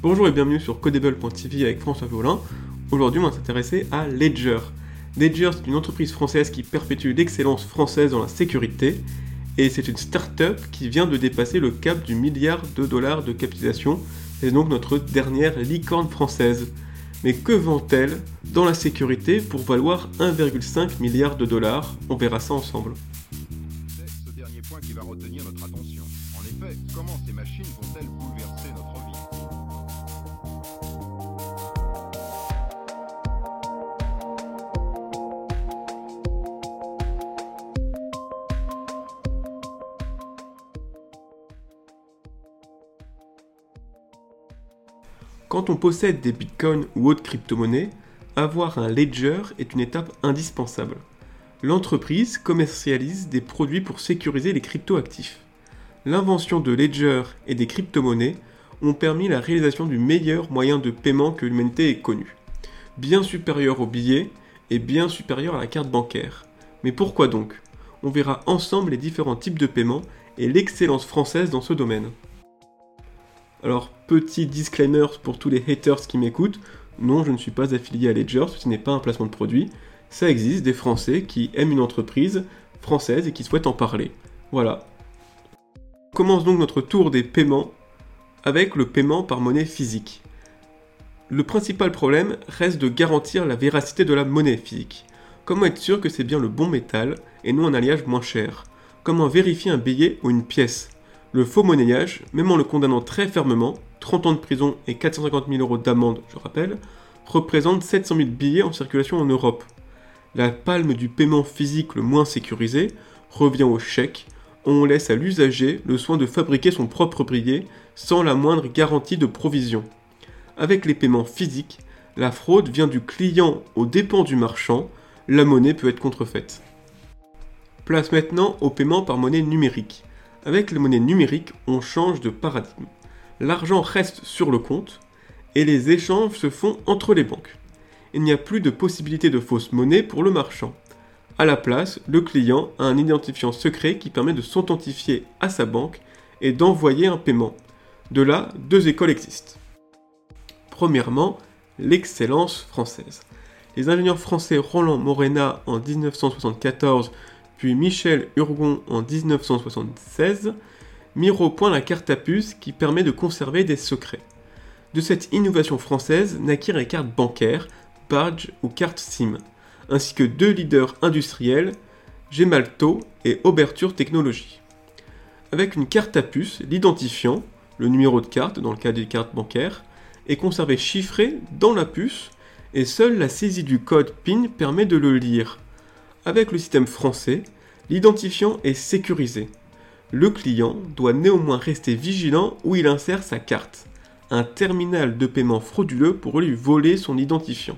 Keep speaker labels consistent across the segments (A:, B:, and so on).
A: Bonjour et bienvenue sur Codable.tv avec François Violin. Aujourd'hui, on va s'intéresser à Ledger. Ledger, c'est une entreprise française qui perpétue l'excellence française dans la sécurité et c'est une start-up qui vient de dépasser le cap du milliard de dollars de capitalisation. C'est donc notre dernière licorne française. Mais que vend-elle dans la sécurité pour valoir 1,5 milliard de dollars? On verra ça ensemble.
B: C'est ce dernier point qui va retenir notre attention. En effet, comment ces machines vont-elles bouleverser notre vie?
A: Quand on possède des bitcoins ou autres crypto-monnaies, avoir un ledger est une étape indispensable. L'entreprise commercialise des produits pour sécuriser les crypto-actifs. L'invention de ledger et des crypto-monnaies ont permis la réalisation du meilleur moyen de paiement que l'humanité ait connu. Bien supérieur au billet et bien supérieur à la carte bancaire. Mais pourquoi donc? On verra ensemble les différents types de paiement et l'excellence française dans ce domaine. Alors, petit disclaimer pour tous les haters qui m'écoutent, non, je ne suis pas affilié à Ledger, ce n'est pas un placement de produit. Ça existe des Français qui aiment une entreprise française et qui souhaitent en parler. Voilà. On commence donc notre tour des paiements avec le paiement par monnaie physique. Le principal problème reste de garantir la véracité de la monnaie physique. Comment être sûr que c'est bien le bon métal et non un alliage moins cher? Comment vérifier un billet ou une pièce? Le faux monnayage, même en le condamnant très fermement, 30 ans de prison et 450 000 euros d'amende, je rappelle, représente 700 000 billets en circulation en Europe. La palme du paiement physique le moins sécurisé revient au chèque, on laisse à l'usager le soin de fabriquer son propre billet sans la moindre garantie de provision. Avec les paiements physiques, la fraude vient du client aux dépens du marchand, la monnaie peut être contrefaite. Place maintenant au paiement par monnaie numérique. Avec les monnaies numériques, on change de paradigme. L'argent reste sur le compte et les échanges se font entre les banques. Il n'y a plus de possibilité de fausse monnaie pour le marchand. À la place, le client a un identifiant secret qui permet de s'authentifier à sa banque et d'envoyer un paiement. De là, deux écoles existent. Premièrement, l'excellence française. Les ingénieurs français Roland Morena en 1974 puis Michel Urgon en 1976 mirent au point la carte à puce qui permet de conserver des secrets. De cette innovation française naquirent les cartes bancaires, badge ou cartes SIM, ainsi que deux leaders industriels, Gemalto et Oberture Technologies. Avec une carte à puce, l'identifiant, le numéro de carte dans le cas des cartes bancaires, est conservé chiffré dans la puce et seule la saisie du code PIN permet de le lire. Avec le système français, l'identifiant est sécurisé. Le client doit néanmoins rester vigilant où il insère sa carte. Un terminal de paiement frauduleux pourrait lui voler son identifiant.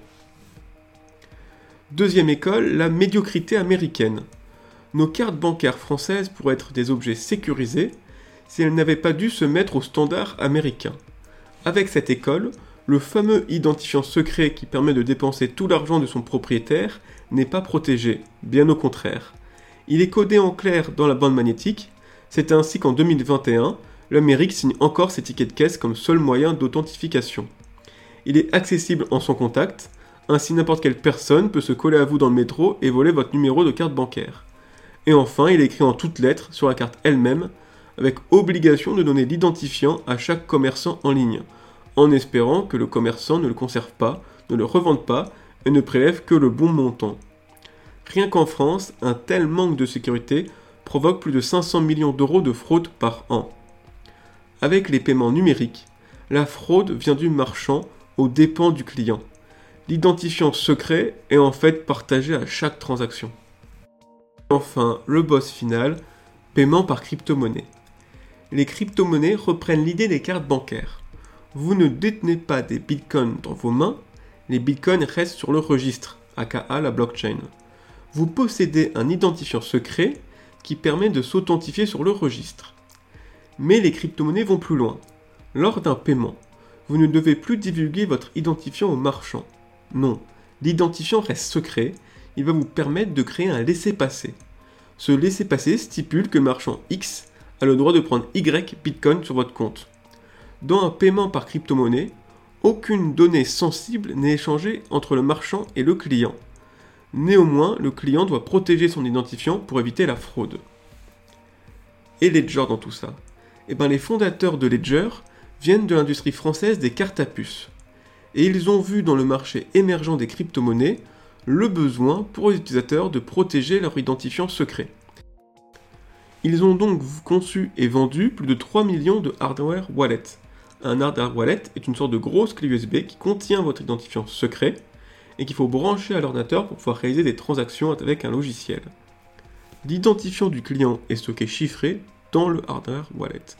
A: Deuxième école, la médiocrité américaine. Nos cartes bancaires françaises pourraient être des objets sécurisés si elles n'avaient pas dû se mettre au standard américain. Avec cette école, le fameux identifiant secret qui permet de dépenser tout l'argent de son propriétaire n'est pas protégé, bien au contraire. Il est codé en clair dans la bande magnétique, c'est ainsi qu'en 2021, l'Amérique signe encore ses tickets de caisse comme seul moyen d'authentification. Il est accessible en son contact, ainsi n'importe quelle personne peut se coller à vous dans le métro et voler votre numéro de carte bancaire. Et enfin, il est écrit en toutes lettres sur la carte elle-même, avec obligation de donner l'identifiant à chaque commerçant en ligne, en espérant que le commerçant ne le conserve pas, ne le revende pas et ne prélève que le bon montant. Rien qu'en France, un tel manque de sécurité provoque plus de 500 millions d'euros de fraude par an. Avec les paiements numériques, la fraude vient du marchand aux dépens du client. L'identifiant secret est en fait partagé à chaque transaction. Enfin, le boss final, paiement par crypto-monnaie. Les crypto-monnaies reprennent l'idée des cartes bancaires. Vous ne détenez pas des bitcoins dans vos mains, les bitcoins restent sur le registre, aka la blockchain. Vous possédez un identifiant secret qui permet de s'authentifier sur le registre. Mais les crypto-monnaies vont plus loin. Lors d'un paiement, vous ne devez plus divulguer votre identifiant au marchand. Non, l'identifiant reste secret, il va vous permettre de créer un laissez-passer. Ce laissez-passer stipule que marchand X a le droit de prendre Y Bitcoin sur votre compte. Dans un paiement par crypto-monnaie, aucune donnée sensible n'est échangée entre le marchand et le client. Néanmoins, le client doit protéger son identifiant pour éviter la fraude. Et Ledger dans tout ça? Eh bien, les fondateurs de Ledger viennent de l'industrie française des cartes à puces. Et ils ont vu dans le marché émergent des crypto-monnaies le besoin pour les utilisateurs de protéger leur identifiant secret. Ils ont donc conçu et vendu plus de 3 millions de hardware wallets. Un hardware wallet est une sorte de grosse clé USB qui contient votre identifiant secret et qu'il faut brancher à l'ordinateur pour pouvoir réaliser des transactions avec un logiciel. L'identifiant du client est stocké chiffré dans le hardware wallet.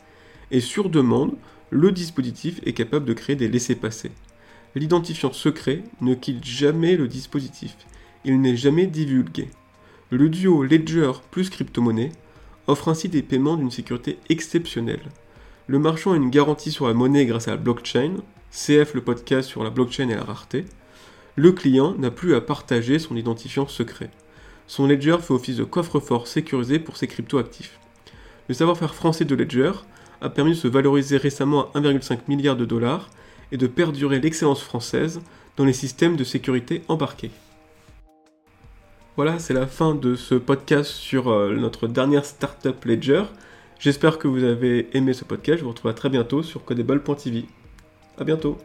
A: Et sur demande, le dispositif est capable de créer des laissés-passer. L'identifiant secret ne quitte jamais le dispositif. Il n'est jamais divulgué. Le duo Ledger plus crypto-monnaie offre ainsi des paiements d'une sécurité exceptionnelle. Le marchand a une garantie sur la monnaie grâce à la blockchain, CF le podcast sur la blockchain et la rareté. Le client n'a plus à partager son identifiant secret. Son ledger fait office de coffre-fort sécurisé pour ses crypto-actifs. Le savoir-faire français de Ledger a permis de se valoriser récemment à 1,5 milliard de dollars et de perdurer l'excellence française dans les systèmes de sécurité embarqués. Voilà, c'est la fin de ce podcast sur euh, notre dernière startup Ledger. J'espère que vous avez aimé ce podcast. Je vous retrouve à très bientôt sur codable.tv. A bientôt